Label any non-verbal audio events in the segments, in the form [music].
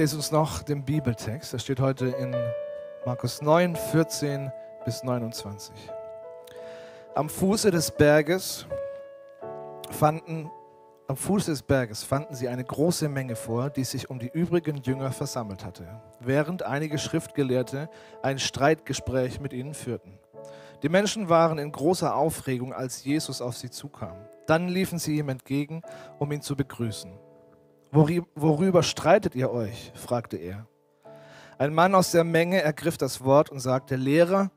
Lese uns noch den Bibeltext. Das steht heute in Markus 9, 14 bis 29. Am Fuße des Berges fanden am Fuß des Berges fanden sie eine große Menge vor, die sich um die übrigen Jünger versammelt hatte, während einige Schriftgelehrte ein Streitgespräch mit ihnen führten. Die Menschen waren in großer Aufregung, als Jesus auf sie zukam. Dann liefen sie ihm entgegen, um ihn zu begrüßen. Worüber streitet ihr euch? fragte er. Ein Mann aus der Menge ergriff das Wort und sagte, Lehrer,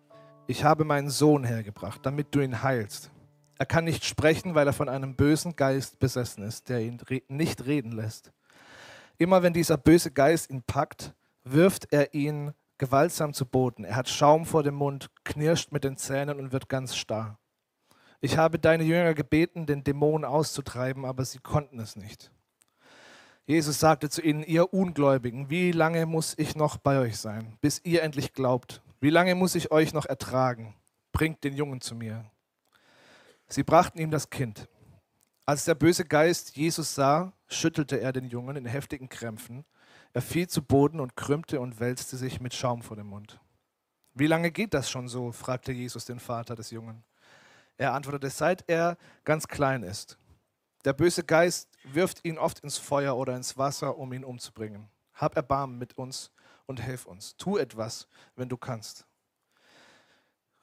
ich habe meinen Sohn hergebracht, damit du ihn heilst. Er kann nicht sprechen, weil er von einem bösen Geist besessen ist, der ihn nicht reden lässt. Immer wenn dieser böse Geist ihn packt, wirft er ihn gewaltsam zu Boden. Er hat Schaum vor dem Mund, knirscht mit den Zähnen und wird ganz starr. Ich habe deine Jünger gebeten, den Dämon auszutreiben, aber sie konnten es nicht. Jesus sagte zu ihnen, ihr Ungläubigen, wie lange muss ich noch bei euch sein, bis ihr endlich glaubt? Wie lange muss ich euch noch ertragen? Bringt den Jungen zu mir. Sie brachten ihm das Kind. Als der böse Geist Jesus sah, schüttelte er den Jungen in heftigen Krämpfen. Er fiel zu Boden und krümmte und wälzte sich mit Schaum vor dem Mund. Wie lange geht das schon so? fragte Jesus den Vater des Jungen. Er antwortete, seit er ganz klein ist. Der böse Geist wirft ihn oft ins Feuer oder ins Wasser, um ihn umzubringen. Hab Erbarmen mit uns und hilf uns. Tu etwas, wenn du kannst.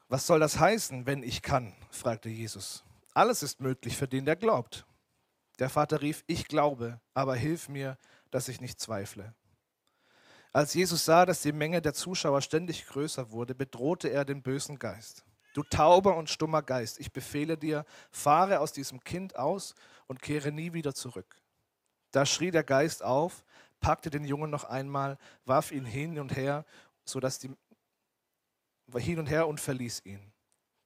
Was soll das heißen, wenn ich kann? fragte Jesus. Alles ist möglich für den, der glaubt. Der Vater rief, ich glaube, aber hilf mir, dass ich nicht zweifle. Als Jesus sah, dass die Menge der Zuschauer ständig größer wurde, bedrohte er den bösen Geist. Du tauber und stummer Geist, ich befehle dir, fahre aus diesem Kind aus und kehre nie wieder zurück. Da schrie der Geist auf, packte den Jungen noch einmal, warf ihn hin und her, sodass die hin und her und verließ ihn.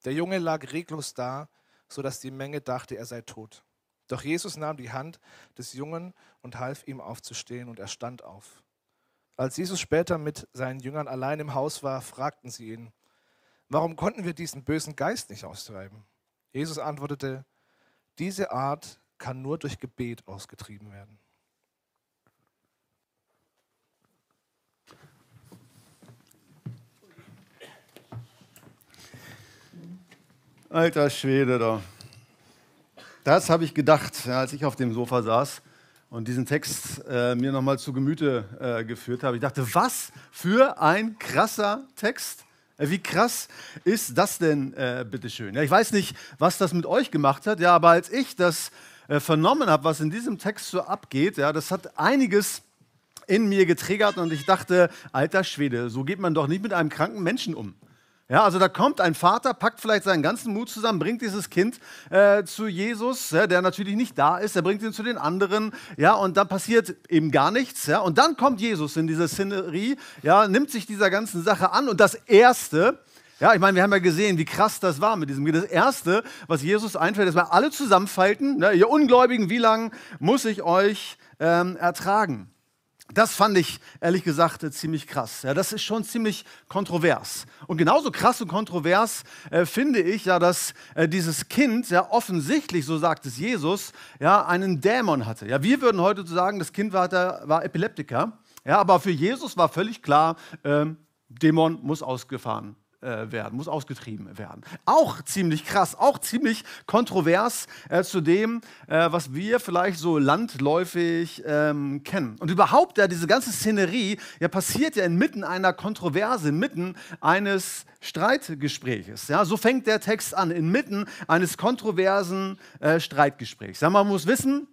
Der Junge lag reglos da, sodass die Menge dachte, er sei tot. Doch Jesus nahm die Hand des Jungen und half ihm aufzustehen, und er stand auf. Als Jesus später mit seinen Jüngern allein im Haus war, fragten sie ihn, Warum konnten wir diesen bösen Geist nicht austreiben? Jesus antwortete, diese Art kann nur durch Gebet ausgetrieben werden. Alter Schwede da. Das habe ich gedacht, als ich auf dem Sofa saß und diesen Text äh, mir nochmal zu Gemüte äh, geführt habe. Ich dachte, was für ein krasser Text. Äh, wie krass ist das denn, äh, bitteschön? Ja, ich weiß nicht, was das mit euch gemacht hat, ja, aber als ich das äh, vernommen habe, was in diesem Text so abgeht, ja, das hat einiges in mir getriggert und ich dachte, alter Schwede, so geht man doch nicht mit einem kranken Menschen um. Ja, also da kommt ein Vater, packt vielleicht seinen ganzen Mut zusammen, bringt dieses Kind äh, zu Jesus, ja, der natürlich nicht da ist, er bringt ihn zu den anderen, ja, und dann passiert eben gar nichts, ja, und dann kommt Jesus in diese Szenerie, ja, nimmt sich dieser ganzen Sache an und das Erste, ja, ich meine, wir haben ja gesehen, wie krass das war mit diesem. Das Erste, was Jesus einfällt, ist mal alle zusammenfalten. Ne? Ihr Ungläubigen, wie lange muss ich euch ähm, ertragen? Das fand ich ehrlich gesagt äh, ziemlich krass. Ja, das ist schon ziemlich kontrovers. Und genauso krass und kontrovers äh, finde ich ja, dass äh, dieses Kind ja offensichtlich, so sagt es Jesus, ja einen Dämon hatte. Ja, wir würden heute sagen, das Kind war, war Epileptiker. Ja, aber für Jesus war völlig klar, ähm, Dämon muss ausgefahren äh, werden, muss ausgetrieben werden. Auch ziemlich krass, auch ziemlich kontrovers äh, zu dem, äh, was wir vielleicht so landläufig ähm, kennen. Und überhaupt, ja, diese ganze Szenerie ja, passiert ja inmitten einer Kontroverse, inmitten eines Streitgespräches. Ja, so fängt der Text an, inmitten eines kontroversen äh, Streitgesprächs. Ja, man muss wissen,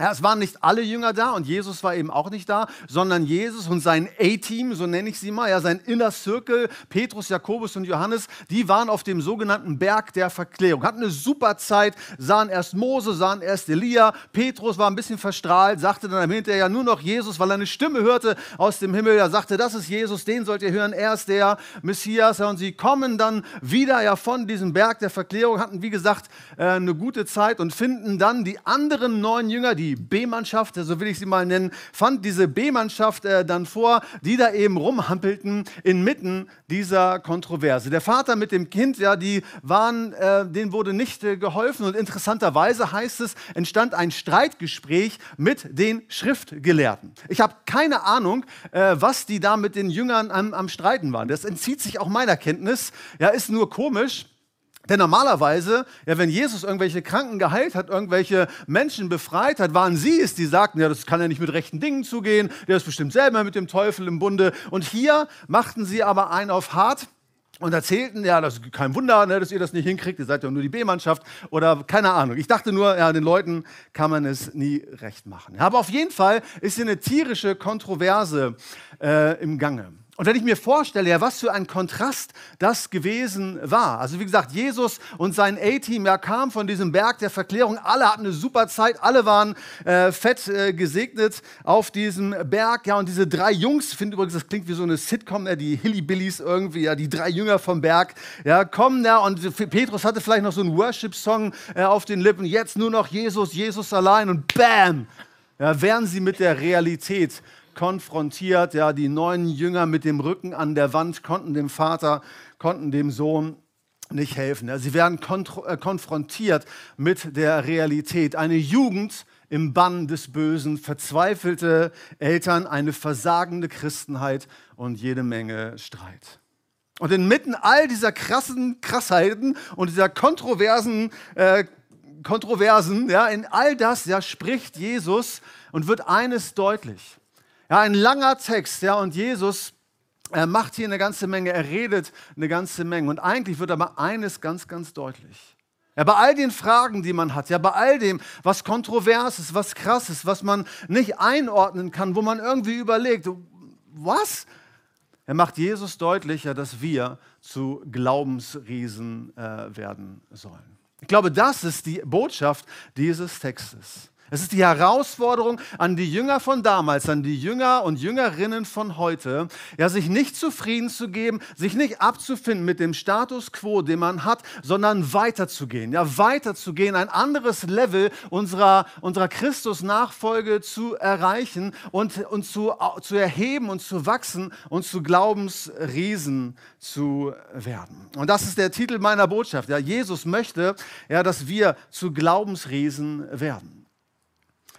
Ja, es waren nicht alle Jünger da und Jesus war eben auch nicht da, sondern Jesus und sein A-Team, so nenne ich sie mal, ja, sein Inner Circle, Petrus, Jakobus und Johannes, die waren auf dem sogenannten Berg der Verklärung, hatten eine super Zeit, sahen erst Mose, sahen erst Elia, Petrus war ein bisschen verstrahlt, sagte dann hinterher nur noch Jesus, weil er eine Stimme hörte aus dem Himmel, er sagte, das ist Jesus, den sollt ihr hören, er ist der Messias. Ja, und sie kommen dann wieder ja von diesem Berg der Verklärung, hatten wie gesagt äh, eine gute Zeit und finden dann die anderen neun Jünger, die die B-Mannschaft, so will ich sie mal nennen, fand diese B-Mannschaft äh, dann vor, die da eben rumhampelten inmitten dieser Kontroverse. Der Vater mit dem Kind, ja, die waren, äh, denen wurde nicht äh, geholfen und interessanterweise heißt es, entstand ein Streitgespräch mit den Schriftgelehrten. Ich habe keine Ahnung, äh, was die da mit den Jüngern am, am Streiten waren. Das entzieht sich auch meiner Kenntnis. Ja, ist nur komisch. Denn normalerweise, ja, wenn Jesus irgendwelche Kranken geheilt hat, irgendwelche Menschen befreit hat, waren sie es, die sagten, ja, das kann ja nicht mit rechten Dingen zugehen, der ist bestimmt selber mit dem Teufel im Bunde. Und hier machten sie aber einen auf hart und erzählten, ja, das ist kein Wunder, ne, dass ihr das nicht hinkriegt, ihr seid ja nur die B-Mannschaft oder keine Ahnung. Ich dachte nur, ja, den Leuten kann man es nie recht machen. Aber auf jeden Fall ist hier eine tierische Kontroverse äh, im Gange. Und wenn ich mir vorstelle, ja, was für ein Kontrast das gewesen war. Also wie gesagt, Jesus und sein A-Team ja, kamen von diesem Berg der Verklärung. Alle hatten eine super Zeit, alle waren äh, fett äh, gesegnet auf diesem Berg. Ja, und diese drei Jungs, ich finde übrigens, das klingt wie so eine Sitcom, ja, die Hillybillies irgendwie, ja, die drei Jünger vom Berg, ja, kommen ja, und Petrus hatte vielleicht noch so einen Worship-Song äh, auf den Lippen. Jetzt nur noch Jesus, Jesus allein und bam! Ja, wären sie mit der Realität konfrontiert. Ja, die neun Jünger mit dem Rücken an der Wand konnten dem Vater, konnten dem Sohn nicht helfen. Ja, sie werden äh, konfrontiert mit der Realität. Eine Jugend im Bann des Bösen, verzweifelte Eltern, eine versagende Christenheit und jede Menge Streit. Und inmitten all dieser krassen Krassheiten und dieser kontroversen äh, Kontroversen, ja, in all das ja, spricht Jesus und wird eines deutlich. Ja, ein langer Text, ja, und Jesus er macht hier eine ganze Menge, er redet eine ganze Menge. Und eigentlich wird aber eines ganz, ganz deutlich. Ja, bei all den Fragen, die man hat, ja, bei all dem, was kontrovers ist, was krass ist, was man nicht einordnen kann, wo man irgendwie überlegt, was? Er macht Jesus deutlicher, dass wir zu Glaubensriesen äh, werden sollen. Ich glaube, das ist die Botschaft dieses Textes. Es ist die Herausforderung an die Jünger von damals, an die Jünger und Jüngerinnen von heute, ja, sich nicht zufrieden zu geben, sich nicht abzufinden mit dem Status quo, den man hat, sondern weiterzugehen, ja, weiterzugehen, ein anderes Level unserer, unserer Christus-Nachfolge zu erreichen und, und zu, zu erheben und zu wachsen und zu Glaubensriesen zu werden. Und das ist der Titel meiner Botschaft. Ja, Jesus möchte, ja, dass wir zu Glaubensriesen werden.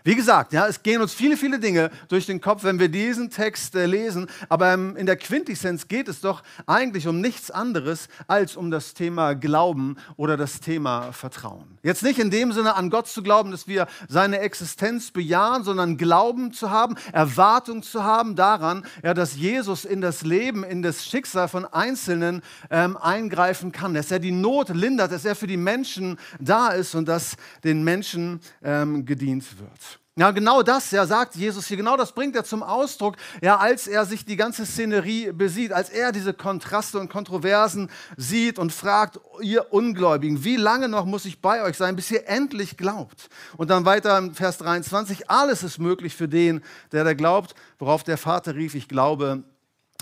Wie gesagt, ja, es gehen uns viele, viele Dinge durch den Kopf, wenn wir diesen Text äh, lesen, aber ähm, in der Quintessenz geht es doch eigentlich um nichts anderes als um das Thema Glauben oder das Thema Vertrauen. Jetzt nicht in dem Sinne an Gott zu glauben, dass wir seine Existenz bejahen, sondern Glauben zu haben, Erwartung zu haben daran, ja, dass Jesus in das Leben, in das Schicksal von Einzelnen ähm, eingreifen kann, dass er die Not lindert, dass er für die Menschen da ist und dass den Menschen ähm, gedient wird. Ja, genau das, ja, sagt Jesus hier, genau das bringt er zum Ausdruck, ja, als er sich die ganze Szenerie besieht, als er diese Kontraste und Kontroversen sieht und fragt, ihr Ungläubigen, wie lange noch muss ich bei euch sein, bis ihr endlich glaubt? Und dann weiter im Vers 23, alles ist möglich für den, der da glaubt, worauf der Vater rief, ich glaube,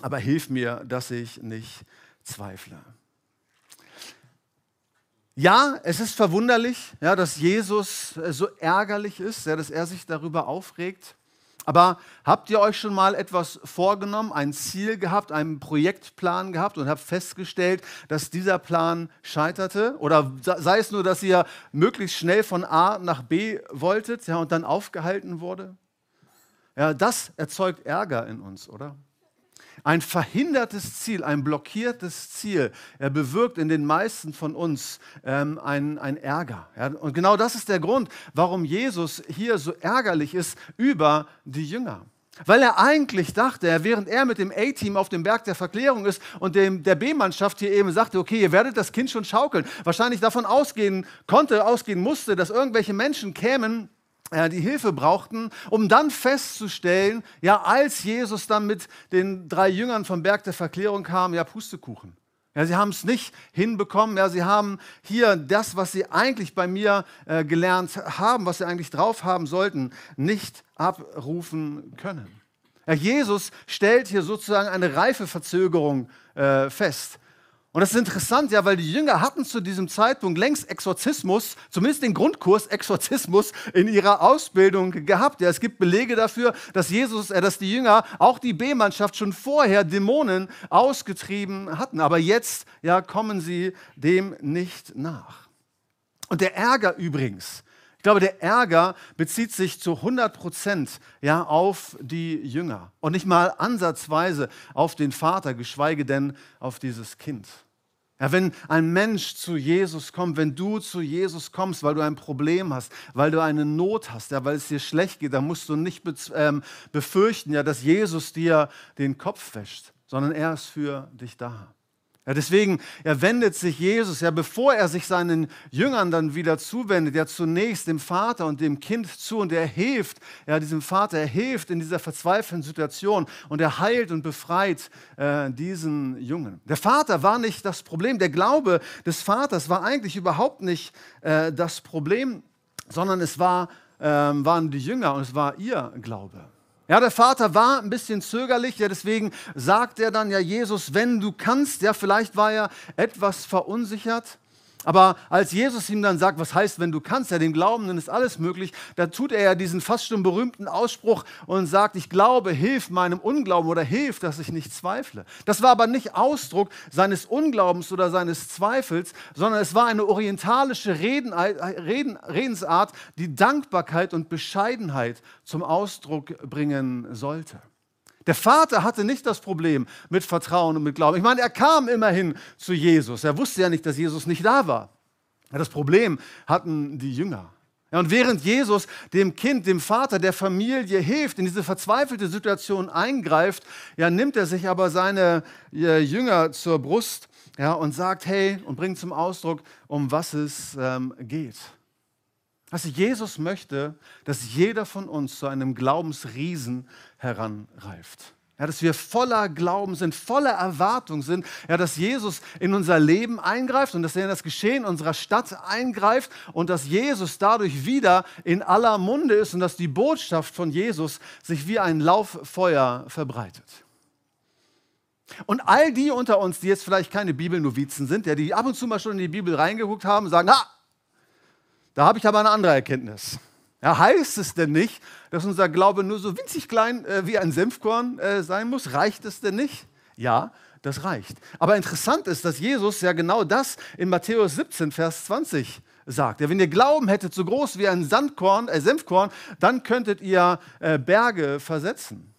aber hilf mir, dass ich nicht zweifle. Ja, es ist verwunderlich, ja, dass Jesus äh, so ärgerlich ist, ja, dass er sich darüber aufregt. Aber habt ihr euch schon mal etwas vorgenommen, ein Ziel gehabt, einen Projektplan gehabt und habt festgestellt, dass dieser Plan scheiterte? Oder sei es nur, dass ihr möglichst schnell von A nach B wolltet ja, und dann aufgehalten wurde? Ja, das erzeugt Ärger in uns, oder? Ein verhindertes Ziel, ein blockiertes Ziel, er bewirkt in den meisten von uns ähm, ein, ein Ärger. Ja? Und genau das ist der Grund, warum Jesus hier so ärgerlich ist über die Jünger. Weil er eigentlich dachte, während er mit dem A-Team auf dem Berg der Verklärung ist und dem, der B-Mannschaft hier eben sagte, okay, ihr werdet das Kind schon schaukeln, wahrscheinlich davon ausgehen konnte, ausgehen musste, dass irgendwelche Menschen kämen, die Hilfe brauchten, um dann festzustellen, ja, als Jesus dann mit den drei Jüngern vom Berg der Verklärung kam, ja, Pustekuchen. Ja, sie haben es nicht hinbekommen. Ja, sie haben hier das, was sie eigentlich bei mir äh, gelernt haben, was sie eigentlich drauf haben sollten, nicht abrufen können. Ja, Jesus stellt hier sozusagen eine Reifeverzögerung äh, fest. Und das ist interessant, ja, weil die Jünger hatten zu diesem Zeitpunkt längst Exorzismus, zumindest den Grundkurs Exorzismus in ihrer Ausbildung gehabt. Ja, es gibt Belege dafür, dass Jesus, äh, dass die Jünger, auch die B-Mannschaft schon vorher Dämonen ausgetrieben hatten. Aber jetzt, ja, kommen sie dem nicht nach. Und der Ärger übrigens, ich glaube, der Ärger bezieht sich zu 100 Prozent ja, auf die Jünger und nicht mal ansatzweise auf den Vater, geschweige denn auf dieses Kind. Ja, wenn ein Mensch zu Jesus kommt, wenn du zu Jesus kommst, weil du ein Problem hast, weil du eine Not hast, ja, weil es dir schlecht geht, dann musst du nicht ähm, befürchten, ja, dass Jesus dir den Kopf wäscht, sondern er ist für dich da. Ja, deswegen ja, wendet sich Jesus, ja, bevor er sich seinen Jüngern dann wieder zuwendet, ja zunächst dem Vater und dem Kind zu und er hilft, ja, diesem Vater, er hilft in dieser verzweifelten Situation und er heilt und befreit äh, diesen Jungen. Der Vater war nicht das Problem, der Glaube des Vaters war eigentlich überhaupt nicht äh, das Problem, sondern es war, äh, waren die Jünger und es war ihr Glaube. Ja, der Vater war ein bisschen zögerlich, ja, deswegen sagt er dann ja Jesus, wenn du kannst, ja, vielleicht war er etwas verunsichert. Aber als Jesus ihm dann sagt, was heißt, wenn du kannst, ja, dem Glaubenden ist alles möglich, da tut er ja diesen fast schon berühmten Ausspruch und sagt, ich glaube, hilf meinem Unglauben oder hilf, dass ich nicht zweifle. Das war aber nicht Ausdruck seines Unglaubens oder seines Zweifels, sondern es war eine orientalische Reden, Reden, Redensart, die Dankbarkeit und Bescheidenheit zum Ausdruck bringen sollte. Der Vater hatte nicht das Problem mit Vertrauen und mit Glauben. Ich meine, er kam immerhin zu Jesus. Er wusste ja nicht, dass Jesus nicht da war. Das Problem hatten die Jünger. Ja, und während Jesus dem Kind, dem Vater, der Familie hilft, in diese verzweifelte Situation eingreift, ja, nimmt er sich aber seine äh, Jünger zur Brust ja, und sagt, hey, und bringt zum Ausdruck, um was es ähm, geht. Also Jesus möchte, dass jeder von uns zu einem Glaubensriesen heranreift. Ja, dass wir voller Glauben sind, voller Erwartung sind, ja, dass Jesus in unser Leben eingreift und dass er in das Geschehen unserer Stadt eingreift und dass Jesus dadurch wieder in aller Munde ist und dass die Botschaft von Jesus sich wie ein Lauffeuer verbreitet. Und all die unter uns, die jetzt vielleicht keine Bibelnovizen sind, ja, die ab und zu mal schon in die Bibel reingeguckt haben, sagen, na, da habe ich aber eine andere Erkenntnis. Ja, heißt es denn nicht, dass unser Glaube nur so winzig klein äh, wie ein Senfkorn äh, sein muss? Reicht es denn nicht? Ja, das reicht. Aber interessant ist, dass Jesus ja genau das in Matthäus 17, Vers 20 sagt. Ja, wenn ihr Glauben hättet, so groß wie ein Sandkorn, äh, Senfkorn, dann könntet ihr äh, Berge versetzen.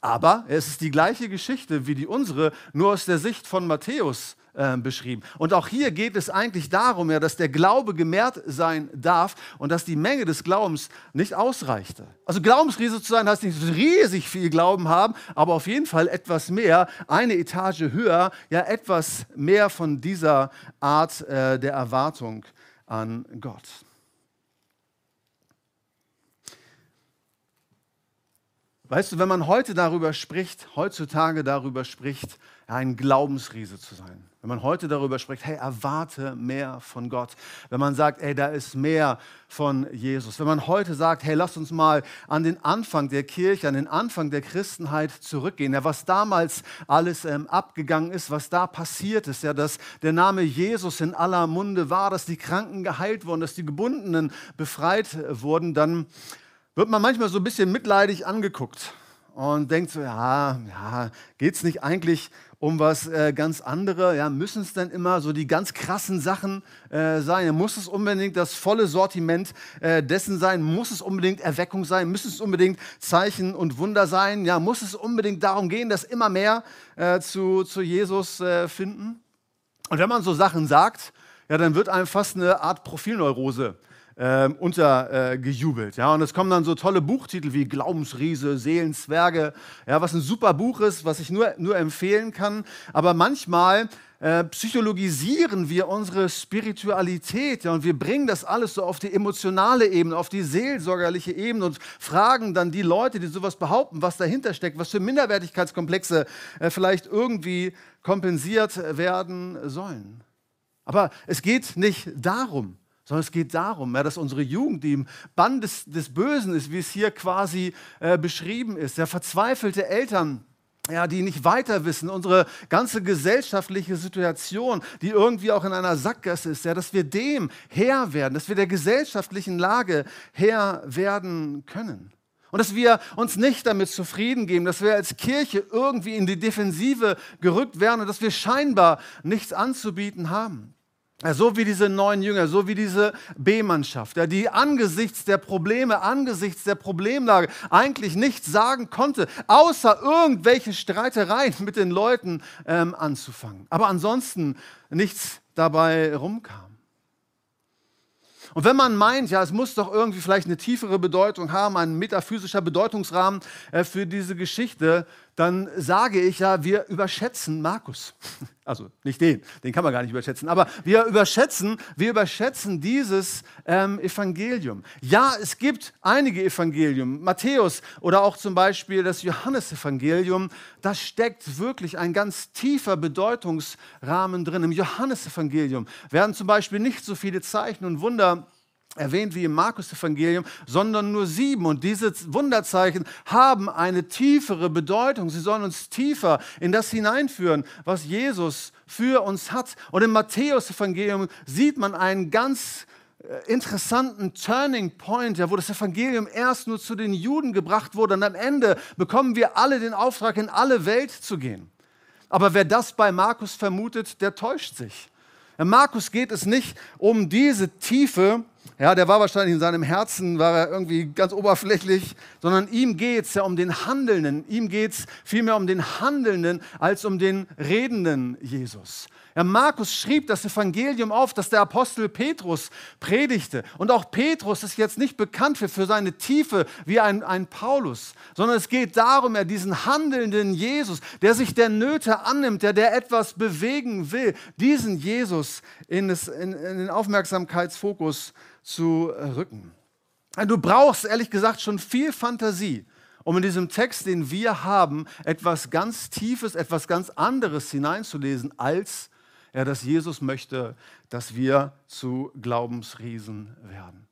Aber es ist die gleiche Geschichte wie die unsere, nur aus der Sicht von Matthäus äh, beschrieben. Und auch hier geht es eigentlich darum, ja, dass der Glaube gemehrt sein darf und dass die Menge des Glaubens nicht ausreichte. Also Glaubensriese zu sein heißt nicht riesig viel Glauben haben, aber auf jeden Fall etwas mehr, eine Etage höher, ja etwas mehr von dieser Art äh, der Erwartung an Gott. Weißt du, wenn man heute darüber spricht, heutzutage darüber spricht, ein Glaubensriese zu sein, wenn man heute darüber spricht, hey, erwarte mehr von Gott. Wenn man sagt, hey, da ist mehr von Jesus. Wenn man heute sagt, hey, lass uns mal an den Anfang der Kirche, an den Anfang der Christenheit zurückgehen. Ja, was damals alles ähm, abgegangen ist, was da passiert ist, ja, dass der Name Jesus in aller Munde war, dass die Kranken geheilt wurden, dass die Gebundenen befreit wurden, dann wird man manchmal so ein bisschen mitleidig angeguckt und denkt so, ja, ja, geht es nicht eigentlich um was äh, ganz anderes. Ja, müssen es denn immer so die ganz krassen Sachen äh, sein? Muss es unbedingt das volle Sortiment äh, dessen sein? Muss es unbedingt Erweckung sein? Müssen es unbedingt Zeichen und Wunder sein? Ja, muss es unbedingt darum gehen, dass immer mehr äh, zu, zu Jesus äh, finden? Und wenn man so Sachen sagt, ja, dann wird einem fast eine Art Profilneurose äh, untergejubelt. Äh, ja? Und es kommen dann so tolle Buchtitel wie Glaubensriese, Seelenzwerge, ja, was ein super Buch ist, was ich nur, nur empfehlen kann. Aber manchmal äh, psychologisieren wir unsere Spiritualität ja, und wir bringen das alles so auf die emotionale Ebene, auf die seelsorgerliche Ebene und fragen dann die Leute, die sowas behaupten, was dahinter steckt, was für Minderwertigkeitskomplexe äh, vielleicht irgendwie kompensiert werden sollen. Aber es geht nicht darum sondern es geht darum, ja, dass unsere Jugend, die im Bann des, des Bösen ist, wie es hier quasi äh, beschrieben ist, ja, verzweifelte Eltern, ja, die nicht weiter wissen, unsere ganze gesellschaftliche Situation, die irgendwie auch in einer Sackgasse ist, ja, dass wir dem Herr werden, dass wir der gesellschaftlichen Lage Herr werden können. Und dass wir uns nicht damit zufrieden geben, dass wir als Kirche irgendwie in die Defensive gerückt werden und dass wir scheinbar nichts anzubieten haben. So wie diese neuen Jünger, so wie diese B-Mannschaft, die angesichts der Probleme, angesichts der Problemlage eigentlich nichts sagen konnte, außer irgendwelche Streitereien mit den Leuten ähm, anzufangen. Aber ansonsten nichts dabei rumkam. Und wenn man meint, ja, es muss doch irgendwie vielleicht eine tiefere Bedeutung haben, ein metaphysischer Bedeutungsrahmen äh, für diese Geschichte, dann sage ich ja, wir überschätzen Markus. [laughs] Also nicht den, den kann man gar nicht überschätzen, aber wir überschätzen, wir überschätzen dieses ähm, Evangelium. Ja, es gibt einige Evangelien, Matthäus oder auch zum Beispiel das Johannesevangelium, da steckt wirklich ein ganz tiefer Bedeutungsrahmen drin. Im Johannesevangelium werden zum Beispiel nicht so viele Zeichen und Wunder erwähnt wie im Markus-Evangelium, sondern nur sieben. Und diese Wunderzeichen haben eine tiefere Bedeutung. Sie sollen uns tiefer in das hineinführen, was Jesus für uns hat. Und im Matthäus-Evangelium sieht man einen ganz äh, interessanten Turning Point, ja, wo das Evangelium erst nur zu den Juden gebracht wurde und am Ende bekommen wir alle den Auftrag, in alle Welt zu gehen. Aber wer das bei Markus vermutet, der täuscht sich. Markus geht es nicht um diese Tiefe, ja, der war wahrscheinlich in seinem Herzen, war er irgendwie ganz oberflächlich, sondern ihm geht es ja um den Handelnden. Ihm geht es vielmehr um den Handelnden als um den redenden Jesus. Ja, Markus schrieb das Evangelium auf, das der Apostel Petrus predigte. Und auch Petrus ist jetzt nicht bekannt für, für seine Tiefe wie ein, ein Paulus, sondern es geht darum, er diesen handelnden Jesus, der sich der Nöte annimmt, der, der etwas bewegen will, diesen Jesus in, das, in, in den Aufmerksamkeitsfokus zu rücken. Du brauchst ehrlich gesagt schon viel Fantasie, um in diesem Text, den wir haben, etwas ganz Tiefes, etwas ganz anderes hineinzulesen, als ja, dass Jesus möchte, dass wir zu Glaubensriesen werden.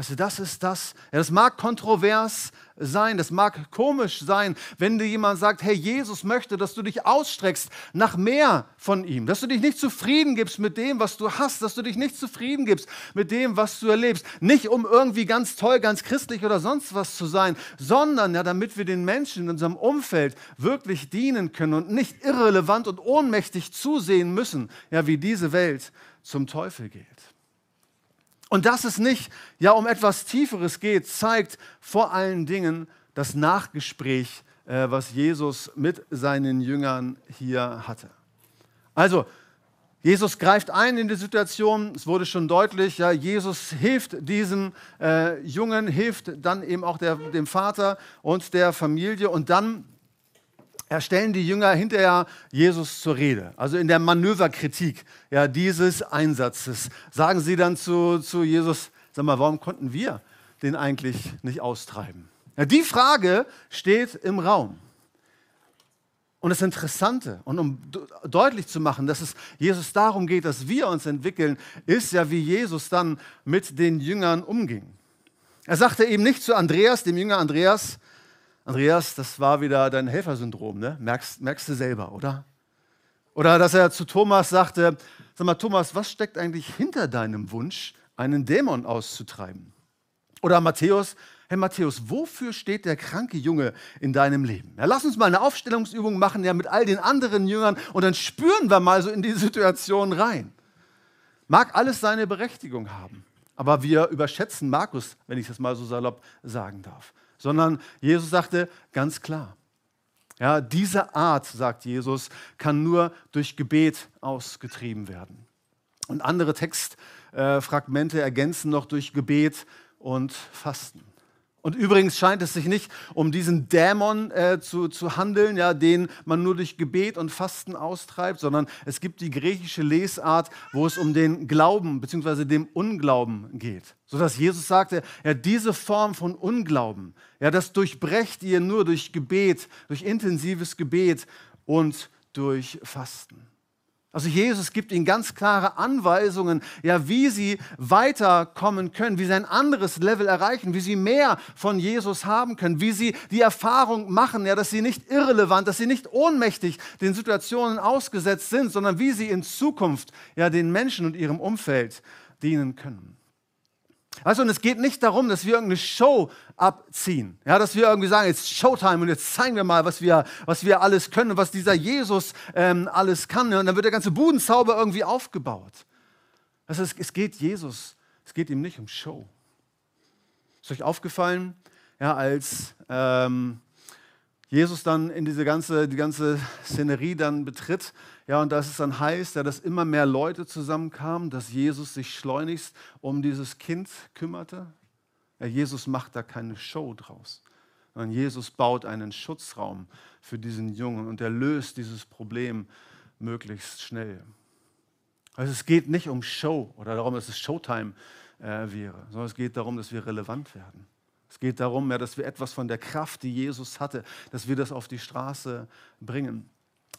Also das ist das. Ja, das mag kontrovers sein, das mag komisch sein, wenn dir jemand sagt, hey, Jesus möchte, dass du dich ausstreckst nach mehr von ihm, dass du dich nicht zufrieden gibst mit dem, was du hast, dass du dich nicht zufrieden gibst mit dem, was du erlebst. Nicht um irgendwie ganz toll, ganz christlich oder sonst was zu sein, sondern ja, damit wir den Menschen in unserem Umfeld wirklich dienen können und nicht irrelevant und ohnmächtig zusehen müssen, ja, wie diese Welt zum Teufel geht. Und dass es nicht ja um etwas Tieferes geht, zeigt vor allen Dingen das Nachgespräch, äh, was Jesus mit seinen Jüngern hier hatte. Also, Jesus greift ein in die Situation, es wurde schon deutlich, ja, Jesus hilft diesem äh, Jungen, hilft dann eben auch der, dem Vater und der Familie und dann erstellen die Jünger hinterher Jesus zur Rede. Also in der Manöverkritik ja, dieses Einsatzes sagen sie dann zu, zu Jesus, sag mal, warum konnten wir den eigentlich nicht austreiben? Ja, die Frage steht im Raum. Und das Interessante, und um deutlich zu machen, dass es Jesus darum geht, dass wir uns entwickeln, ist ja, wie Jesus dann mit den Jüngern umging. Er sagte eben nicht zu Andreas, dem Jünger Andreas, Andreas, das war wieder dein Helfersyndrom, ne? merkst, merkst du selber, oder? Oder dass er zu Thomas sagte, sag mal Thomas, was steckt eigentlich hinter deinem Wunsch, einen Dämon auszutreiben? Oder Matthäus, hey Matthäus, wofür steht der kranke Junge in deinem Leben? Ja, lass uns mal eine Aufstellungsübung machen ja, mit all den anderen Jüngern und dann spüren wir mal so in die Situation rein. Mag alles seine Berechtigung haben, aber wir überschätzen Markus, wenn ich das mal so salopp sagen darf sondern Jesus sagte ganz klar, ja, diese Art, sagt Jesus, kann nur durch Gebet ausgetrieben werden. Und andere Textfragmente ergänzen noch durch Gebet und Fasten. Und übrigens scheint es sich nicht um diesen Dämon äh, zu, zu handeln, ja, den man nur durch Gebet und Fasten austreibt, sondern es gibt die griechische Lesart, wo es um den Glauben bzw. dem Unglauben geht. Sodass Jesus sagte, ja, diese Form von Unglauben, ja, das durchbrecht ihr nur durch Gebet, durch intensives Gebet und durch Fasten. Also Jesus gibt ihnen ganz klare Anweisungen, ja, wie sie weiterkommen können, wie sie ein anderes Level erreichen, wie sie mehr von Jesus haben können, wie sie die Erfahrung machen, ja, dass sie nicht irrelevant, dass sie nicht ohnmächtig den Situationen ausgesetzt sind, sondern wie sie in Zukunft ja den Menschen und ihrem Umfeld dienen können. Also, und es geht nicht darum, dass wir irgendeine Show abziehen. Ja, dass wir irgendwie sagen, jetzt Showtime und jetzt zeigen wir mal, was wir, was wir alles können und was dieser Jesus ähm, alles kann. Und dann wird der ganze Budenzauber irgendwie aufgebaut. Also es, es geht Jesus, es geht ihm nicht um Show. Ist euch aufgefallen, ja, als ähm, Jesus dann in diese ganze, die ganze Szenerie dann betritt, ja, und dass es dann heißt, ja, dass immer mehr Leute zusammenkamen, dass Jesus sich schleunigst um dieses Kind kümmerte. Ja, Jesus macht da keine Show draus, sondern Jesus baut einen Schutzraum für diesen Jungen und er löst dieses Problem möglichst schnell. Also es geht nicht um Show oder darum, dass es Showtime äh, wäre, sondern es geht darum, dass wir relevant werden. Es geht darum, ja, dass wir etwas von der Kraft, die Jesus hatte, dass wir das auf die Straße bringen.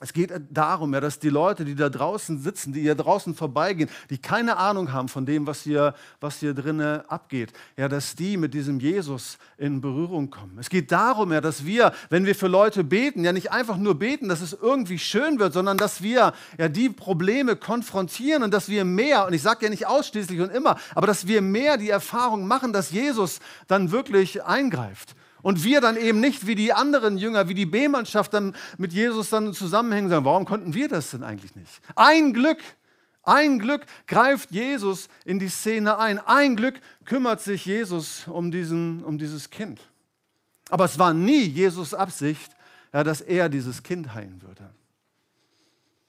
Es geht darum, ja, dass die Leute, die da draußen sitzen, die hier draußen vorbeigehen, die keine Ahnung haben von dem, was hier, was hier drinnen abgeht, ja, dass die mit diesem Jesus in Berührung kommen. Es geht darum, ja, dass wir, wenn wir für Leute beten, ja nicht einfach nur beten, dass es irgendwie schön wird, sondern dass wir ja die Probleme konfrontieren und dass wir mehr, und ich sage ja nicht ausschließlich und immer, aber dass wir mehr die Erfahrung machen, dass Jesus dann wirklich eingreift. Und wir dann eben nicht wie die anderen Jünger, wie die B-Mannschaft dann mit Jesus dann zusammenhängen, sagen, warum konnten wir das denn eigentlich nicht? Ein Glück, ein Glück greift Jesus in die Szene ein. Ein Glück kümmert sich Jesus um, diesen, um dieses Kind. Aber es war nie Jesus Absicht, ja, dass er dieses Kind heilen würde.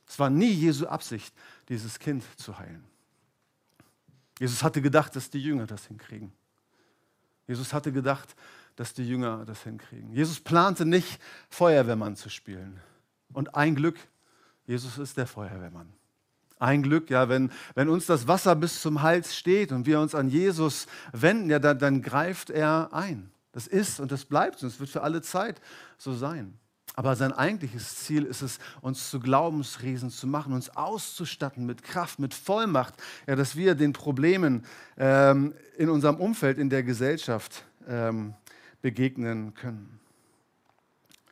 Es war nie Jesu Absicht, dieses Kind zu heilen. Jesus hatte gedacht, dass die Jünger das hinkriegen. Jesus hatte gedacht, dass die Jünger das hinkriegen. Jesus plante nicht, Feuerwehrmann zu spielen. Und ein Glück, Jesus ist der Feuerwehrmann. Ein Glück, ja, wenn, wenn uns das Wasser bis zum Hals steht und wir uns an Jesus wenden, ja, dann, dann greift er ein. Das ist und das bleibt und es wird für alle Zeit so sein. Aber sein eigentliches Ziel ist es, uns zu Glaubensriesen zu machen, uns auszustatten mit Kraft, mit Vollmacht, ja, dass wir den Problemen ähm, in unserem Umfeld, in der Gesellschaft ähm, begegnen können.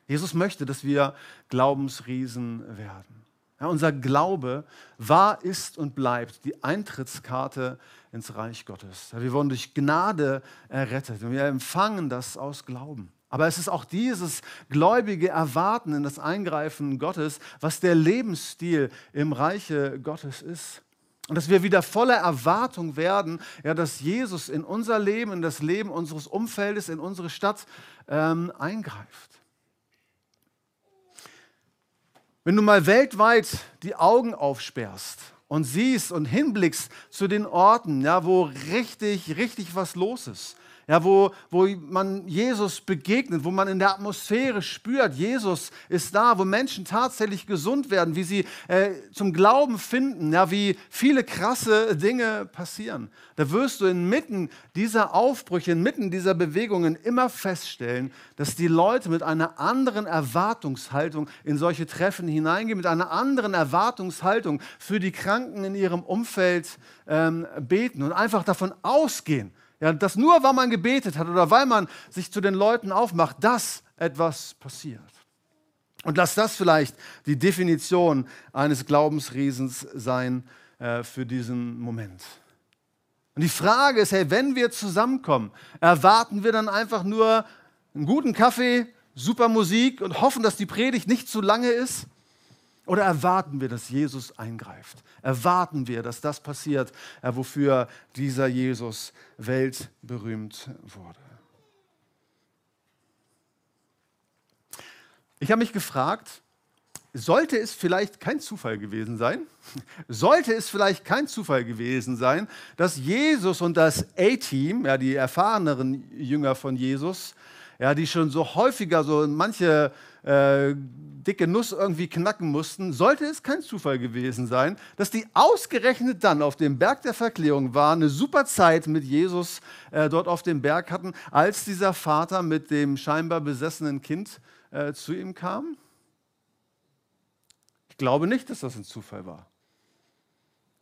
Jesus möchte, dass wir Glaubensriesen werden. Ja, unser Glaube war, ist und bleibt die Eintrittskarte ins Reich Gottes. Ja, wir wurden durch Gnade errettet und wir empfangen das aus Glauben. Aber es ist auch dieses gläubige Erwarten in das Eingreifen Gottes, was der Lebensstil im Reiche Gottes ist. Und dass wir wieder voller Erwartung werden, ja, dass Jesus in unser Leben, in das Leben unseres Umfeldes, in unsere Stadt ähm, eingreift. Wenn du mal weltweit die Augen aufsperrst und siehst und hinblickst zu den Orten, ja, wo richtig, richtig was los ist, ja, wo, wo man Jesus begegnet, wo man in der Atmosphäre spürt, Jesus ist da, wo Menschen tatsächlich gesund werden, wie sie äh, zum Glauben finden, ja, wie viele krasse Dinge passieren. Da wirst du inmitten dieser Aufbrüche, inmitten dieser Bewegungen immer feststellen, dass die Leute mit einer anderen Erwartungshaltung in solche Treffen hineingehen, mit einer anderen Erwartungshaltung für die Kranken in ihrem Umfeld ähm, beten und einfach davon ausgehen, ja, dass nur weil man gebetet hat oder weil man sich zu den Leuten aufmacht, dass etwas passiert. Und lass das vielleicht die Definition eines Glaubensriesens sein äh, für diesen Moment. Und die Frage ist, hey, wenn wir zusammenkommen, erwarten wir dann einfach nur einen guten Kaffee, super Musik und hoffen, dass die Predigt nicht zu lange ist? Oder erwarten wir, dass Jesus eingreift? Erwarten wir, dass das passiert, äh, wofür dieser Jesus weltberühmt wurde? Ich habe mich gefragt, sollte es vielleicht kein Zufall gewesen sein, sollte es vielleicht kein Zufall gewesen sein, dass Jesus und das A-Team, ja, die erfahreneren Jünger von Jesus, ja, die schon so häufiger so manche äh, dicke Nuss irgendwie knacken mussten, sollte es kein Zufall gewesen sein, dass die ausgerechnet dann auf dem Berg der Verklärung waren, eine super Zeit mit Jesus äh, dort auf dem Berg hatten, als dieser Vater mit dem scheinbar besessenen Kind äh, zu ihm kam? Ich glaube nicht, dass das ein Zufall war.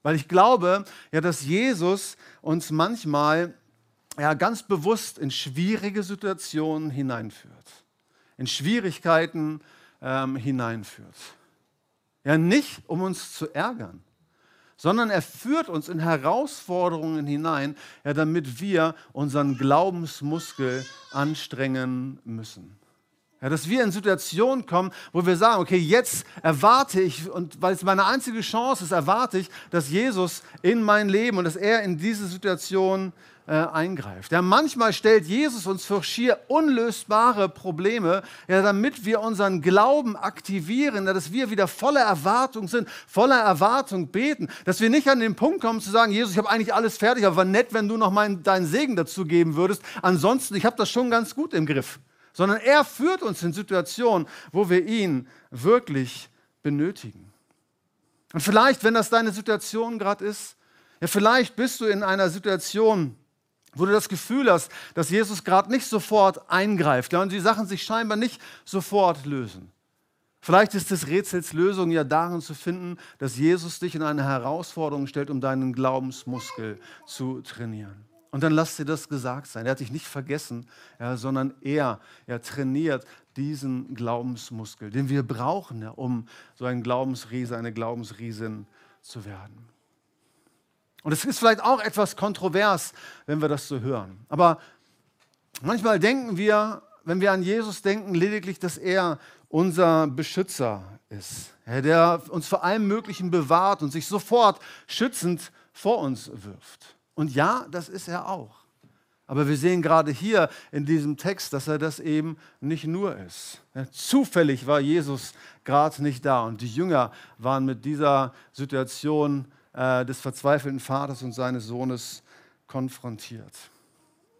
Weil ich glaube, ja, dass Jesus uns manchmal ja, ganz bewusst in schwierige Situationen hineinführt in Schwierigkeiten ähm, hineinführt. Ja, nicht um uns zu ärgern, sondern er führt uns in Herausforderungen hinein, ja, damit wir unseren Glaubensmuskel anstrengen müssen. Ja, dass wir in Situationen kommen, wo wir sagen, okay, jetzt erwarte ich, und weil es meine einzige Chance ist, erwarte ich, dass Jesus in mein Leben und dass er in diese Situation äh, eingreift. Ja, manchmal stellt Jesus uns für schier unlösbare Probleme, ja, damit wir unseren Glauben aktivieren, ja, dass wir wieder voller Erwartung sind, voller Erwartung beten, dass wir nicht an den Punkt kommen zu sagen, Jesus, ich habe eigentlich alles fertig, aber war nett, wenn du noch mal deinen Segen dazu geben würdest. Ansonsten, ich habe das schon ganz gut im Griff. Sondern er führt uns in Situationen, wo wir ihn wirklich benötigen. Und vielleicht, wenn das deine Situation gerade ist, ja, vielleicht bist du in einer Situation, wo du das Gefühl hast, dass Jesus gerade nicht sofort eingreift ja, und die Sachen sich scheinbar nicht sofort lösen. Vielleicht ist des Rätsels Lösung ja darin zu finden, dass Jesus dich in eine Herausforderung stellt, um deinen Glaubensmuskel zu trainieren. Und dann lass dir das gesagt sein. Er hat dich nicht vergessen, ja, sondern er, er trainiert diesen Glaubensmuskel, den wir brauchen, ja, um so ein Glaubensriese, eine Glaubensriesin zu werden. Und es ist vielleicht auch etwas kontrovers, wenn wir das so hören. Aber manchmal denken wir, wenn wir an Jesus denken, lediglich, dass er unser Beschützer ist, der uns vor allem Möglichen bewahrt und sich sofort schützend vor uns wirft. Und ja, das ist er auch. Aber wir sehen gerade hier in diesem Text, dass er das eben nicht nur ist. zufällig war Jesus gerade nicht da und die Jünger waren mit dieser Situation äh, des verzweifelten Vaters und seines Sohnes konfrontiert.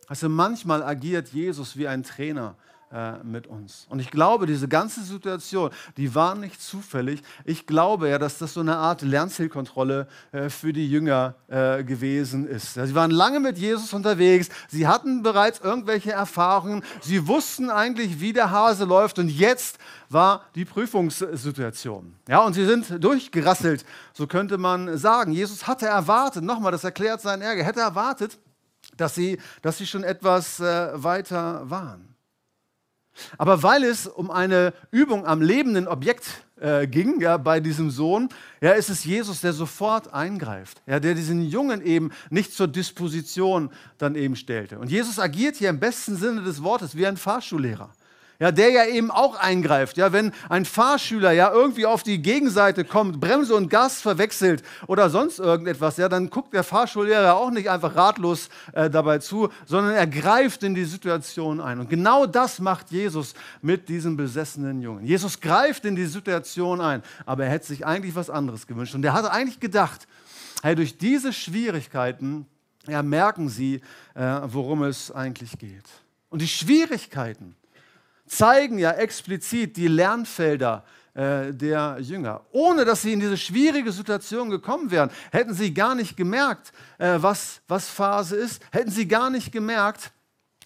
Also manchmal agiert Jesus wie ein Trainer äh, mit uns. Und ich glaube, diese ganze Situation, die war nicht zufällig. Ich glaube ja, dass das so eine Art Lernzielkontrolle äh, für die Jünger äh, gewesen ist. Sie waren lange mit Jesus unterwegs, sie hatten bereits irgendwelche Erfahrungen, sie wussten eigentlich, wie der Hase läuft und jetzt war die Prüfungssituation. Ja, und sie sind durchgerasselt, so könnte man sagen. Jesus hatte erwartet, nochmal, das erklärt seinen Ärger, hätte erwartet, dass sie, dass sie schon etwas weiter waren. Aber weil es um eine Übung am lebenden Objekt äh, ging, ja, bei diesem Sohn, ja, ist es Jesus, der sofort eingreift, ja, der diesen Jungen eben nicht zur Disposition dann eben stellte. Und Jesus agiert hier im besten Sinne des Wortes wie ein Fahrschullehrer ja, der ja eben auch eingreift. Ja, wenn ein Fahrschüler ja irgendwie auf die Gegenseite kommt, Bremse und Gas verwechselt oder sonst irgendetwas, ja, dann guckt der Fahrschullehrer auch nicht einfach ratlos äh, dabei zu, sondern er greift in die Situation ein. Und genau das macht Jesus mit diesem besessenen Jungen. Jesus greift in die Situation ein, aber er hätte sich eigentlich was anderes gewünscht. Und er hatte eigentlich gedacht, hey, durch diese Schwierigkeiten ja, merken sie, äh, worum es eigentlich geht. Und die Schwierigkeiten, zeigen ja explizit die Lernfelder äh, der Jünger. Ohne dass sie in diese schwierige Situation gekommen wären, hätten sie gar nicht gemerkt, äh, was, was Phase ist, hätten sie gar nicht gemerkt,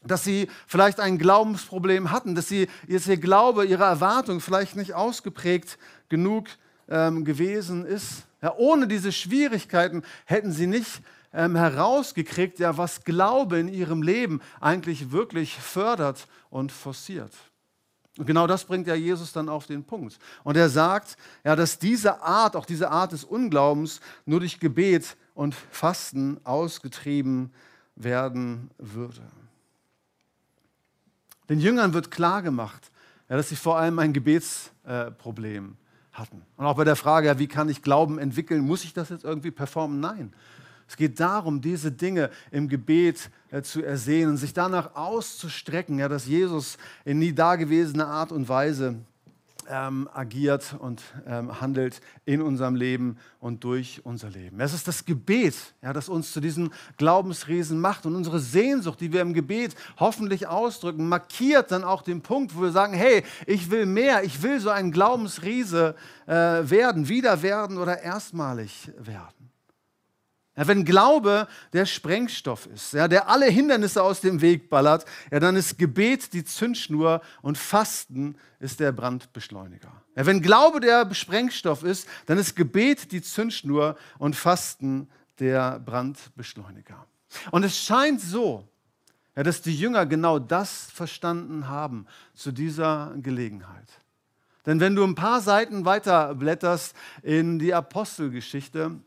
dass sie vielleicht ein Glaubensproblem hatten, dass sie dass ihr Glaube, ihre Erwartung vielleicht nicht ausgeprägt genug ähm, gewesen ist. Ja, ohne diese Schwierigkeiten hätten sie nicht ähm, herausgekriegt, ja, was Glaube in ihrem Leben eigentlich wirklich fördert und forciert. Und genau das bringt ja Jesus dann auf den Punkt. Und er sagt, ja, dass diese Art, auch diese Art des Unglaubens, nur durch Gebet und Fasten ausgetrieben werden würde. Den Jüngern wird klargemacht, ja, dass sie vor allem ein Gebetsproblem äh, hatten. Und auch bei der Frage, ja, wie kann ich Glauben entwickeln, muss ich das jetzt irgendwie performen? Nein. Es geht darum, diese Dinge im Gebet äh, zu ersehnen, sich danach auszustrecken, ja, dass Jesus in nie dagewesener Art und Weise ähm, agiert und ähm, handelt in unserem Leben und durch unser Leben. Es ist das Gebet, ja, das uns zu diesen Glaubensriesen macht und unsere Sehnsucht, die wir im Gebet hoffentlich ausdrücken, markiert dann auch den Punkt, wo wir sagen, hey, ich will mehr, ich will so ein Glaubensriese äh, werden, wieder werden oder erstmalig werden. Ja, wenn Glaube der Sprengstoff ist, ja, der alle Hindernisse aus dem Weg ballert, ja, dann ist Gebet die Zündschnur und Fasten ist der Brandbeschleuniger. Ja, wenn Glaube der Sprengstoff ist, dann ist Gebet die Zündschnur und Fasten der Brandbeschleuniger. Und es scheint so, ja, dass die Jünger genau das verstanden haben zu dieser Gelegenheit. Denn wenn du ein paar Seiten weiter blätterst in die Apostelgeschichte,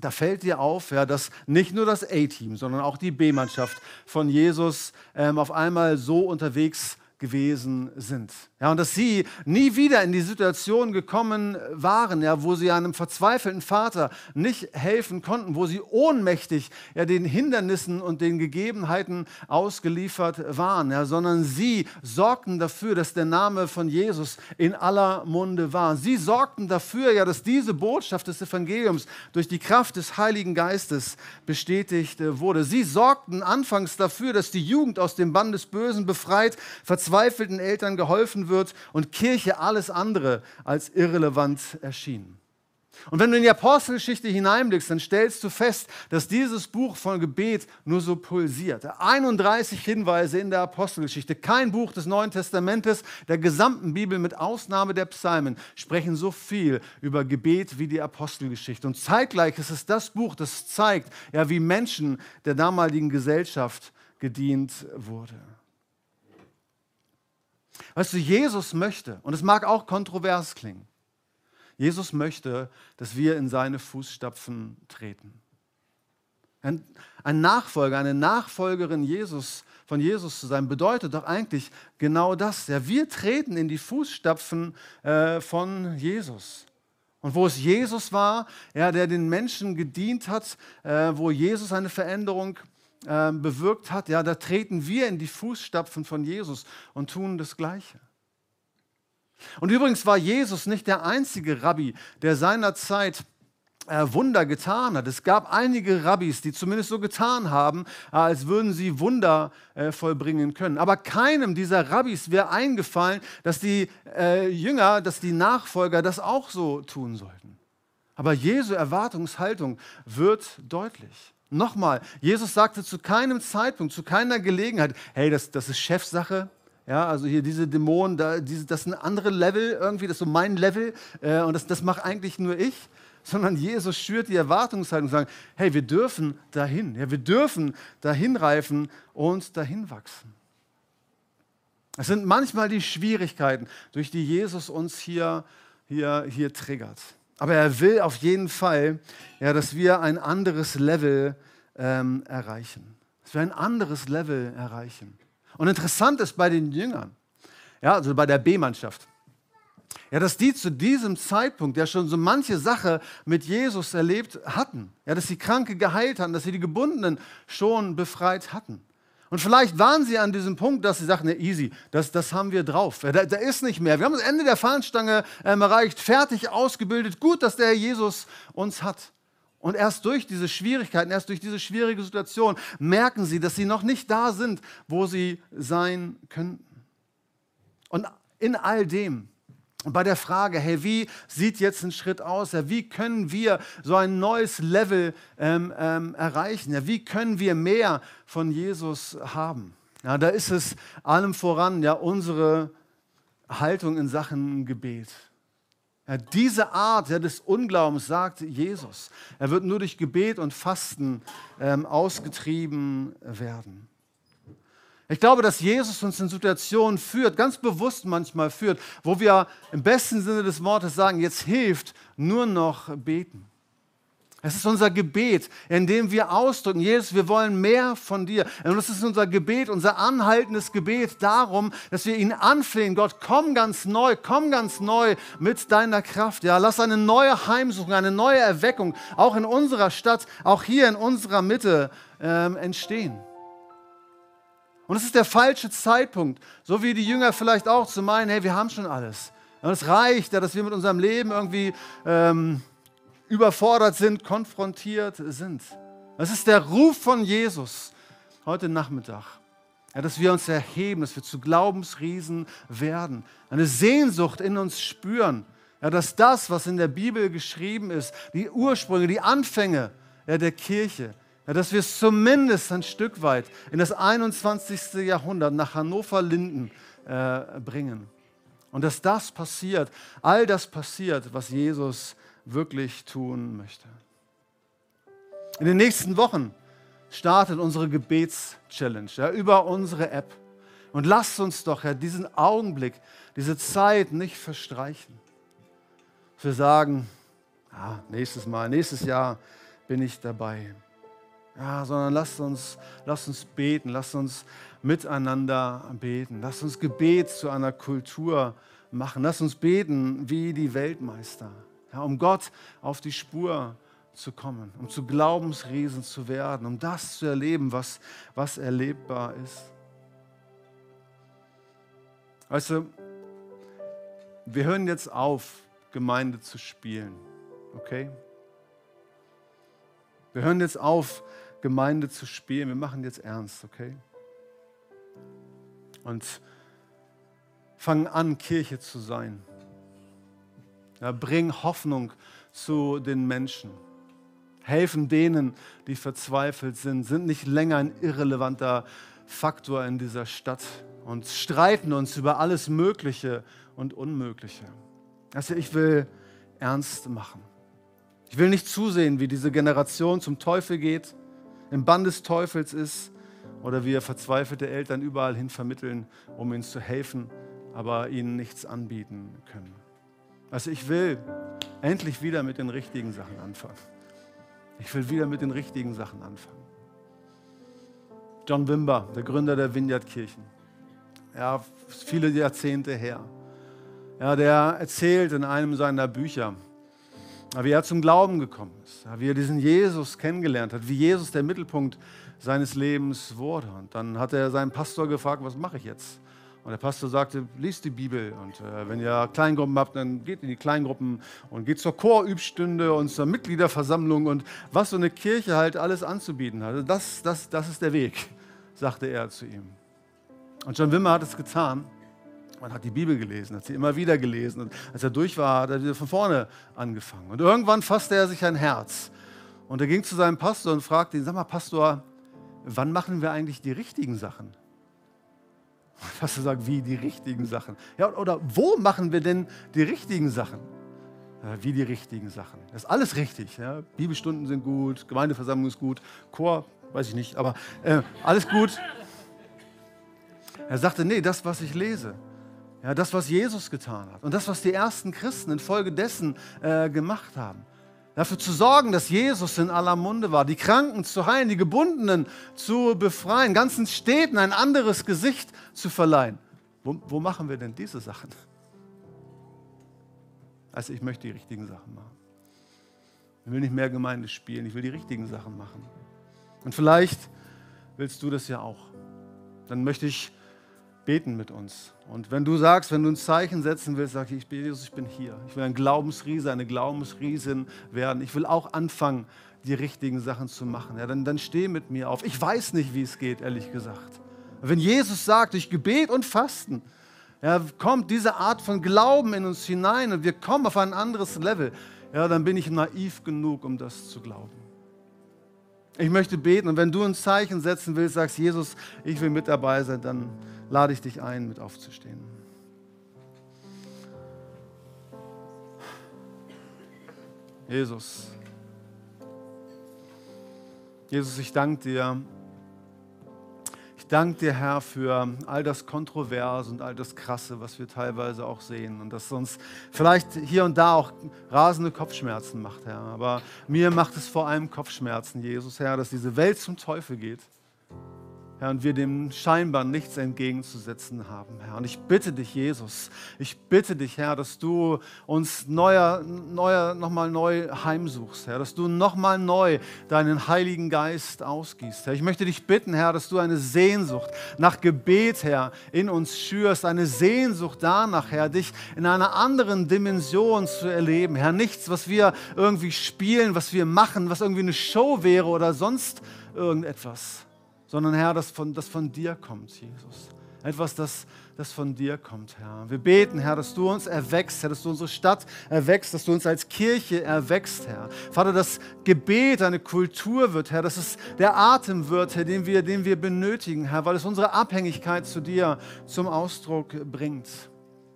da fällt dir auf, ja, dass nicht nur das A-Team, sondern auch die B-Mannschaft von Jesus ähm, auf einmal so unterwegs gewesen sind. Ja, und dass sie nie wieder in die Situation gekommen waren, ja, wo sie einem verzweifelten Vater nicht helfen konnten, wo sie ohnmächtig ja, den Hindernissen und den Gegebenheiten ausgeliefert waren, ja, sondern sie sorgten dafür, dass der Name von Jesus in aller Munde war. Sie sorgten dafür, ja, dass diese Botschaft des Evangeliums durch die Kraft des Heiligen Geistes bestätigt wurde. Sie sorgten anfangs dafür, dass die Jugend aus dem Bann des Bösen befreit, verzweifelten Eltern geholfen wird, und Kirche alles andere als irrelevant erschien. Und wenn du in die Apostelgeschichte hineinblickst, dann stellst du fest, dass dieses Buch von Gebet nur so pulsiert. 31 Hinweise in der Apostelgeschichte, kein Buch des Neuen Testamentes, der gesamten Bibel mit Ausnahme der Psalmen, sprechen so viel über Gebet wie die Apostelgeschichte. Und zeitgleich ist es das Buch, das zeigt, ja, wie Menschen der damaligen Gesellschaft gedient wurde. Weißt du, Jesus möchte, und es mag auch kontrovers klingen, Jesus möchte, dass wir in seine Fußstapfen treten. Ein, ein, Nachfolger, eine Nachfolgerin Jesus, von Jesus zu sein, bedeutet doch eigentlich genau das. Ja, wir treten in die Fußstapfen äh, von Jesus. Und wo es Jesus war, ja, der den Menschen gedient hat, äh, wo Jesus eine Veränderung äh, bewirkt hat, ja, da treten wir in die Fußstapfen von Jesus und tun das Gleiche. Und übrigens war Jesus nicht der einzige Rabbi, der seinerzeit äh, Wunder getan hat. Es gab einige Rabbis, die zumindest so getan haben, äh, als würden sie Wunder äh, vollbringen können. Aber keinem dieser Rabbis wäre eingefallen, dass die äh, Jünger, dass die Nachfolger das auch so tun sollten. Aber Jesu Erwartungshaltung wird deutlich. Nochmal, Jesus sagte zu keinem Zeitpunkt, zu keiner Gelegenheit, hey, das, das ist Chefsache. Ja, also hier diese Dämonen, da, diese, das sind andere Level irgendwie, das ist so mein Level äh, und das, das mache eigentlich nur ich. Sondern Jesus schürt die Erwartungshaltung und sagt, hey, wir dürfen dahin, ja, wir dürfen dahin reifen und dahin wachsen. Es sind manchmal die Schwierigkeiten, durch die Jesus uns hier, hier, hier triggert. Aber er will auf jeden Fall, ja, dass wir ein anderes Level ähm, erreichen. Dass wir ein anderes Level erreichen. Und interessant ist bei den Jüngern, ja, also bei der B-Mannschaft, ja, dass die zu diesem Zeitpunkt ja schon so manche Sache mit Jesus erlebt hatten. Ja, dass sie Kranke geheilt hatten, dass sie die Gebundenen schon befreit hatten. Und vielleicht waren sie an diesem Punkt, dass sie sagten, ne, easy, das, das haben wir drauf. Da, da ist nicht mehr. Wir haben das Ende der Fahnenstange ähm, erreicht, fertig ausgebildet. Gut, dass der Herr Jesus uns hat. Und erst durch diese Schwierigkeiten, erst durch diese schwierige Situation merken sie, dass sie noch nicht da sind, wo sie sein könnten. Und in all dem bei der Frage, hey, wie sieht jetzt ein Schritt aus? Ja, wie können wir so ein neues Level ähm, ähm, erreichen? Ja, wie können wir mehr von Jesus haben? Ja, da ist es allem voran ja unsere Haltung in Sachen Gebet. Ja, diese Art ja, des Unglaubens, sagt Jesus, er wird nur durch Gebet und Fasten ähm, ausgetrieben werden. Ich glaube, dass Jesus uns in Situationen führt, ganz bewusst manchmal führt, wo wir im besten Sinne des Wortes sagen, jetzt hilft nur noch beten. Es ist unser Gebet, in dem wir ausdrücken, Jesus, wir wollen mehr von dir. Und es ist unser Gebet, unser anhaltendes Gebet darum, dass wir ihn anflehen. Gott, komm ganz neu, komm ganz neu mit deiner Kraft. Ja, lass eine neue Heimsuchung, eine neue Erweckung auch in unserer Stadt, auch hier in unserer Mitte ähm, entstehen. Und es ist der falsche Zeitpunkt, so wie die Jünger vielleicht auch zu meinen, hey, wir haben schon alles. Und es reicht, ja, dass wir mit unserem Leben irgendwie ähm, überfordert sind, konfrontiert sind. Das ist der Ruf von Jesus heute Nachmittag. Ja, dass wir uns erheben, dass wir zu Glaubensriesen werden, eine Sehnsucht in uns spüren, ja, dass das, was in der Bibel geschrieben ist, die Ursprünge, die Anfänge ja, der Kirche, dass wir es zumindest ein Stück weit in das 21. Jahrhundert nach Hannover-Linden äh, bringen. Und dass das passiert, all das passiert, was Jesus wirklich tun möchte. In den nächsten Wochen startet unsere Gebets-Challenge ja, über unsere App. Und lasst uns doch ja, diesen Augenblick, diese Zeit nicht verstreichen. Wir sagen, ja, nächstes Mal, nächstes Jahr bin ich dabei. Ja, sondern lasst uns, lasst uns beten, lasst uns miteinander beten. Lasst uns Gebet zu einer Kultur machen. Lasst uns beten wie die Weltmeister, ja, um Gott auf die Spur zu kommen, um zu Glaubensriesen zu werden, um das zu erleben, was, was erlebbar ist. Weißt du, wir hören jetzt auf, Gemeinde zu spielen, okay? Wir hören jetzt auf, Gemeinde zu spielen. Wir machen jetzt ernst, okay? Und fangen an, Kirche zu sein. Ja, bring Hoffnung zu den Menschen helfen denen, die verzweifelt sind, sind nicht länger ein irrelevanter Faktor in dieser Stadt und streiten uns über alles Mögliche und Unmögliche. Also ich will ernst machen. Ich will nicht zusehen, wie diese Generation zum Teufel geht, im Bann des Teufels ist oder wie verzweifelte Eltern überall hin vermitteln, um ihnen zu helfen, aber ihnen nichts anbieten können. Also ich will endlich wieder mit den richtigen Sachen anfangen. Ich will wieder mit den richtigen Sachen anfangen. John Wimber, der Gründer der Vineyard-Kirchen, ja, viele Jahrzehnte her, ja, der erzählt in einem seiner Bücher, wie er zum Glauben gekommen ist, wie er diesen Jesus kennengelernt hat, wie Jesus der Mittelpunkt seines Lebens wurde. Und dann hat er seinen Pastor gefragt, was mache ich jetzt? Und der Pastor sagte, liest die Bibel. Und äh, wenn ihr Kleingruppen habt, dann geht in die Kleingruppen und geht zur Chorübstunde und zur Mitgliederversammlung und was so eine Kirche halt alles anzubieten hat. Das, das, das ist der Weg, sagte er zu ihm. Und John Wimmer hat es getan. Man hat die Bibel gelesen, hat sie immer wieder gelesen. Und als er durch war, hat er wieder von vorne angefangen. Und irgendwann fasste er sich ein Herz. Und er ging zu seinem Pastor und fragte ihn, sag mal, Pastor, wann machen wir eigentlich die richtigen Sachen? Fast gesagt, wie die richtigen Sachen. Ja, oder wo machen wir denn die richtigen Sachen? Wie die richtigen Sachen. Das ist alles richtig. Ja. Bibelstunden sind gut, Gemeindeversammlung ist gut, Chor, weiß ich nicht, aber äh, alles gut. Er sagte, nee, das, was ich lese, ja, das, was Jesus getan hat und das, was die ersten Christen infolgedessen äh, gemacht haben, dafür zu sorgen, dass Jesus in aller Munde war, die Kranken zu heilen, die Gebundenen zu befreien, ganzen Städten ein anderes Gesicht zu verleihen. Wo, wo machen wir denn diese Sachen? Also ich möchte die richtigen Sachen machen. Ich will nicht mehr Gemeinde spielen, ich will die richtigen Sachen machen. Und vielleicht willst du das ja auch. Dann möchte ich beten mit uns. Und wenn du sagst, wenn du ein Zeichen setzen willst, sag ich, Jesus, ich bin hier. Ich will ein Glaubensriese, eine Glaubensriesin werden. Ich will auch anfangen, die richtigen Sachen zu machen. Ja, dann, dann steh mit mir auf. Ich weiß nicht, wie es geht, ehrlich gesagt. Wenn Jesus sagt, durch Gebet und Fasten, ja, kommt diese Art von Glauben in uns hinein und wir kommen auf ein anderes Level, ja, dann bin ich naiv genug, um das zu glauben. Ich möchte beten und wenn du ein Zeichen setzen willst, sagst Jesus, ich will mit dabei sein, dann lade ich dich ein, mit aufzustehen. Jesus. Jesus, ich danke dir. Danke dir, Herr, für all das Kontroverse und all das Krasse, was wir teilweise auch sehen. Und das uns vielleicht hier und da auch rasende Kopfschmerzen macht, Herr. Aber mir macht es vor allem Kopfschmerzen, Jesus, Herr, dass diese Welt zum Teufel geht Herr, und wir dem scheinbar nichts entgegenzusetzen haben, Herr. Und ich bitte dich, Jesus, ich bitte dich, Herr, dass du uns neuer, neuer, nochmal neu heimsuchst, Herr, dass du nochmal neu deinen Heiligen Geist ausgießt, Herr. Ich möchte dich bitten, Herr, dass du eine Sehnsucht nach Gebet, Herr, in uns schürst, eine Sehnsucht danach, Herr, dich in einer anderen Dimension zu erleben, Herr. Nichts, was wir irgendwie spielen, was wir machen, was irgendwie eine Show wäre oder sonst irgendetwas sondern Herr, das von, das von dir kommt, Jesus. Etwas, das, das von dir kommt, Herr. Wir beten, Herr, dass du uns erwächst, Herr, dass du unsere Stadt erwächst, dass du uns als Kirche erwächst, Herr. Vater, dass Gebet eine Kultur wird, Herr, dass es der Atem wird, Herr, den wir, den wir benötigen, Herr, weil es unsere Abhängigkeit zu dir zum Ausdruck bringt.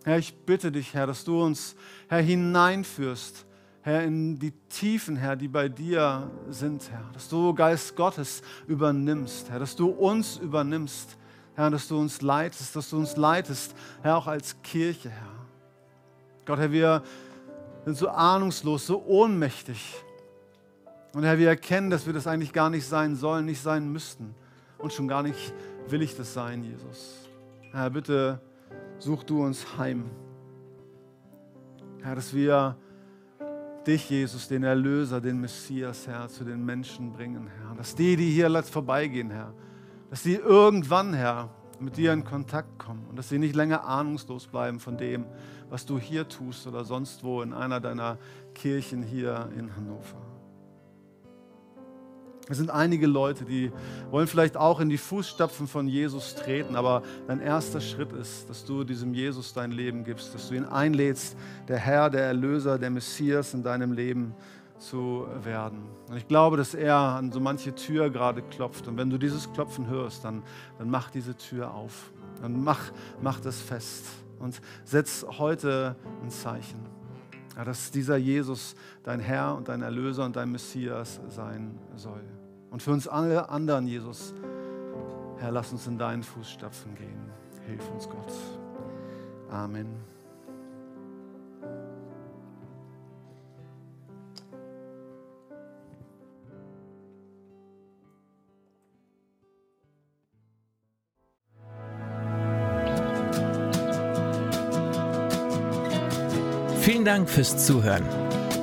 Herr, ich bitte dich, Herr, dass du uns, Herr, hineinführst Herr, in die Tiefen, Herr, die bei dir sind, Herr. Dass du, Geist Gottes, übernimmst, Herr. Dass du uns übernimmst, Herr. Dass du uns leitest, dass du uns leitest, Herr, auch als Kirche, Herr. Gott, Herr, wir sind so ahnungslos, so ohnmächtig. Und Herr, wir erkennen, dass wir das eigentlich gar nicht sein sollen, nicht sein müssten. Und schon gar nicht will ich das sein, Jesus. Herr, bitte such du uns heim. Herr, dass wir dich, Jesus, den Erlöser, den Messias, Herr, zu den Menschen bringen, Herr. Dass die, die hier vorbeigehen, Herr, dass sie irgendwann, Herr, mit dir in Kontakt kommen und dass sie nicht länger ahnungslos bleiben von dem, was du hier tust oder sonst wo in einer deiner Kirchen hier in Hannover. Es sind einige Leute, die wollen vielleicht auch in die Fußstapfen von Jesus treten, aber dein erster Schritt ist, dass du diesem Jesus dein Leben gibst, dass du ihn einlädst, der Herr, der Erlöser, der Messias in deinem Leben zu werden. Und ich glaube, dass er an so manche Tür gerade klopft. Und wenn du dieses Klopfen hörst, dann, dann mach diese Tür auf. Dann mach, mach das fest und setz heute ein Zeichen. Ja, dass dieser Jesus dein Herr und dein Erlöser und dein Messias sein soll. Und für uns alle anderen, Jesus, Herr, lass uns in deinen Fußstapfen gehen. Hilf uns, Gott. Amen. Vielen Dank fürs Zuhören.